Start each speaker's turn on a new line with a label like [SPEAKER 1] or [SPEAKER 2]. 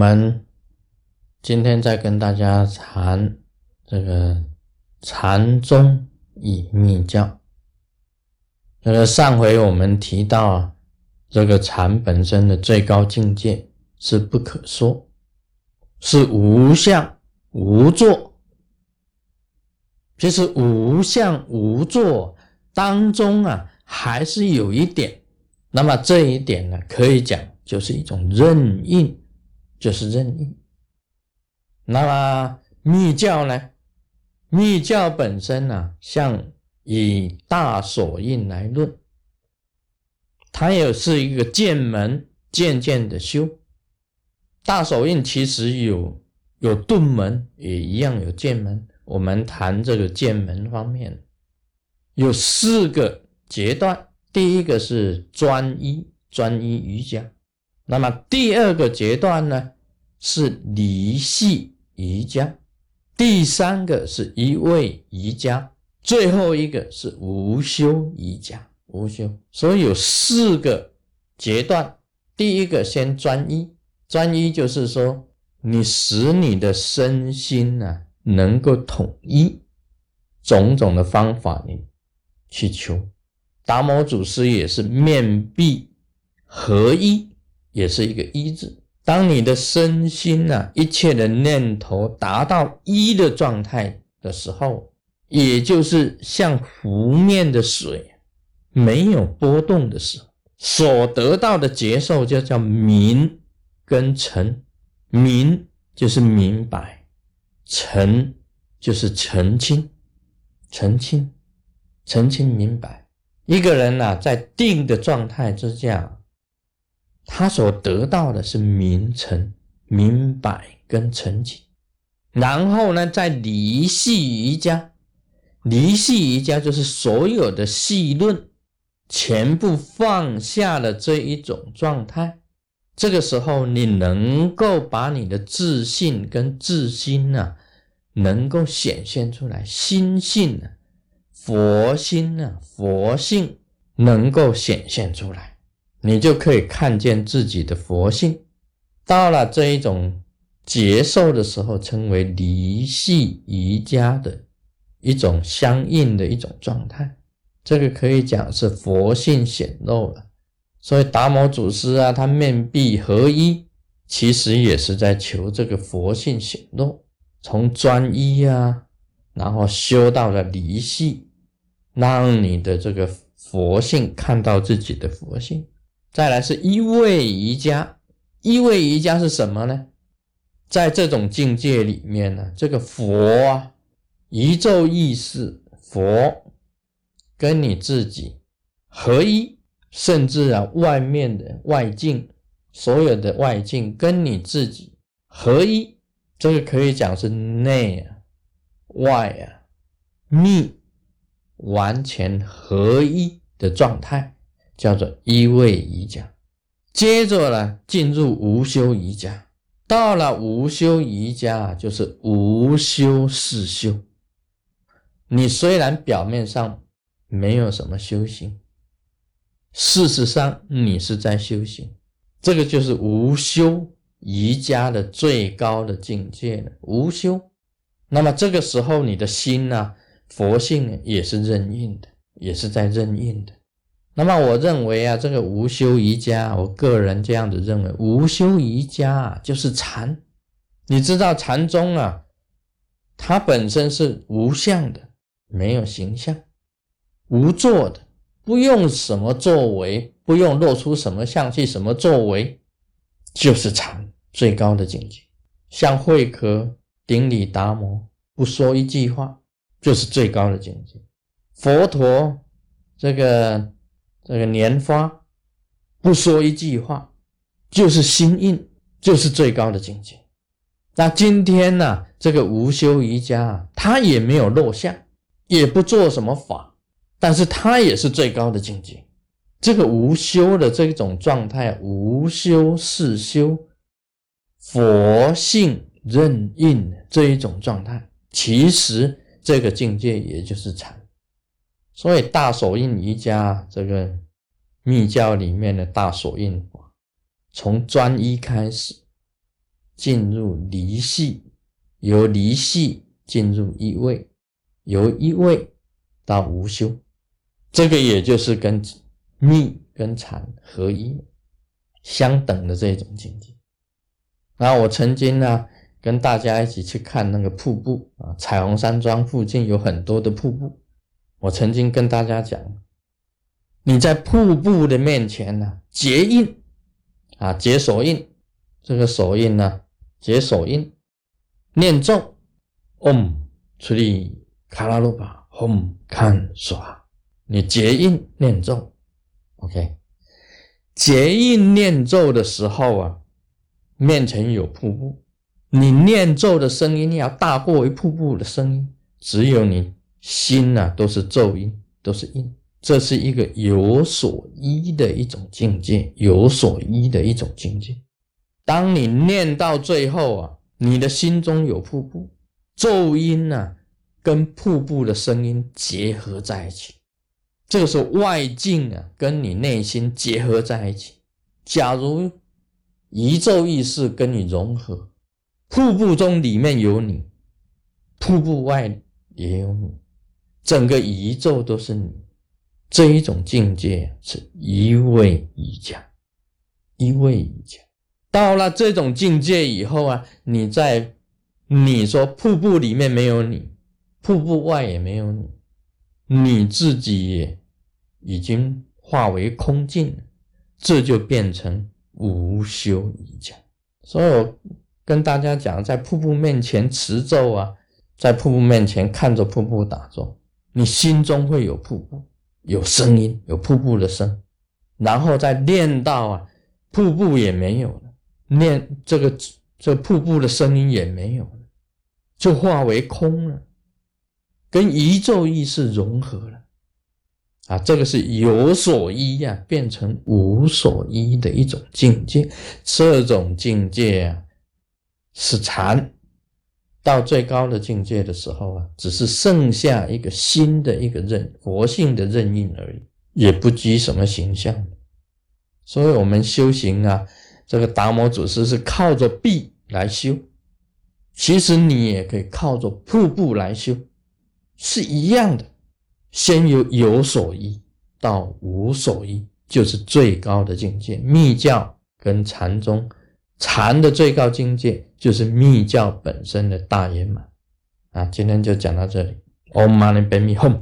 [SPEAKER 1] 我们今天再跟大家谈这个禅宗与密教。这个上回我们提到啊，这个禅本身的最高境界是不可说，是无相无作。其实无相无作当中啊，还是有一点。那么这一点呢，可以讲就是一种任运。就是任意。那么密教呢？密教本身呢，像以大手印来论，它也是一个渐门渐渐的修。大手印其实有有顿门，也一样有渐门。我们谈这个渐门方面，有四个阶段。第一个是专一，专一瑜伽。那么第二个阶段呢，是离系瑜伽；第三个是一位瑜伽；最后一个是无修瑜伽。无修，所以有四个阶段。第一个先专一，专一就是说，你使你的身心呢能够统一，种种的方法你去求。达摩祖师也是面壁合一。也是一个一字。当你的身心呐，一切的念头达到一的状态的时候，也就是像湖面的水没有波动的时候，所得到的接受就叫明跟澄。明就是明白，澄就是澄清，澄清，澄清明白。一个人呐，在定的状态之下。他所得到的是明成、明白跟成绩，然后呢，再离系瑜伽，离系瑜伽就是所有的细论全部放下的这一种状态。这个时候，你能够把你的自信跟自心呢，能够显现出来，心性呢，佛心呢，佛性能够显现出来。你就可以看见自己的佛性，到了这一种接受的时候，称为离系瑜伽的一种相应的一种状态。这个可以讲是佛性显露了。所以达摩祖师啊，他面壁合一，其实也是在求这个佛性显露。从专一啊，然后修到了离系，让你的这个佛性看到自己的佛性。再来是一位瑜伽，一位瑜伽是什么呢？在这种境界里面呢，这个佛啊，宇宙意识佛跟你自己合一，甚至啊，外面的外境，所有的外境跟你自己合一，这个可以讲是内啊、外啊、密完全合一的状态。叫做一位瑜伽，接着呢进入无修瑜伽，到了无修瑜伽就是无修是修。你虽然表面上没有什么修行，事实上你是在修行。这个就是无修瑜伽的最高的境界了。无修，那么这个时候你的心呢，佛性也是任运的，也是在任运的。那么我认为啊，这个无修瑜伽，我个人这样子认为，无修瑜伽啊就是禅。你知道禅宗啊，它本身是无相的，没有形象，无作的，不用什么作为，不用露出什么相气，什么作为，就是禅最高的境界。像慧可顶礼达摩，不说一句话，就是最高的境界。佛陀这个。这个莲花不说一句话，就是心印，就是最高的境界。那今天呢，这个无修瑜伽，他也没有落相，也不做什么法，但是他也是最高的境界。这个无修的这种状态，无修是修，佛性任印这一种状态，其实这个境界也就是禅。所以大手印瑜伽这个密教里面的大手印，从专一开始，进入离系，由离系进入一位，由一位到无修，这个也就是跟密跟禅合一相等的这种境界。然后我曾经呢跟大家一起去看那个瀑布啊，彩虹山庄附近有很多的瀑布，我曾经跟大家讲，你在瀑布的面前呢结印啊，结手印，这个手印呢结手印，念咒，Om 出力卡拉鲁巴 Om 看耍，你结印念咒，OK，结印念咒的时候啊。面前有瀑布，你念咒的声音要大过于瀑布的声音。只有你心呐，都是咒音，都是音。这是一个有所依的一种境界，有所依的一种境界。当你念到最后啊，你的心中有瀑布，咒音呐，跟瀑布的声音结合在一起，这个是外境啊，跟你内心结合在一起。假如。一咒意识跟你融合，瀑布中里面有你，瀑布外也有你，整个宇宙都是你。这一种境界是一位一家，一位一家。到了这种境界以后啊，你在你说瀑布里面没有你，瀑布外也没有你，你自己也已经化为空境，这就变成。无修一家，所以我跟大家讲，在瀑布面前持咒啊，在瀑布面前看着瀑布打坐，你心中会有瀑布，有声音，有瀑布的声，然后再念到啊，瀑布也没有了，念这个这瀑布的声音也没有了，就化为空了，跟宇宙意识融合了。啊，这个是有所依呀，变成无所依的一种境界。这种境界啊，是禅到最高的境界的时候啊，只是剩下一个新的一个任佛性的任印而已，也不拘什么形象。所以，我们修行啊，这个达摩祖师是靠着壁来修，其实你也可以靠着瀑布来修，是一样的。先由有所依到无所依，就是最高的境界。密教跟禅宗，禅的最高境界就是密教本身的大圆满。啊，今天就讲到这里。Om Mani Padme Hum。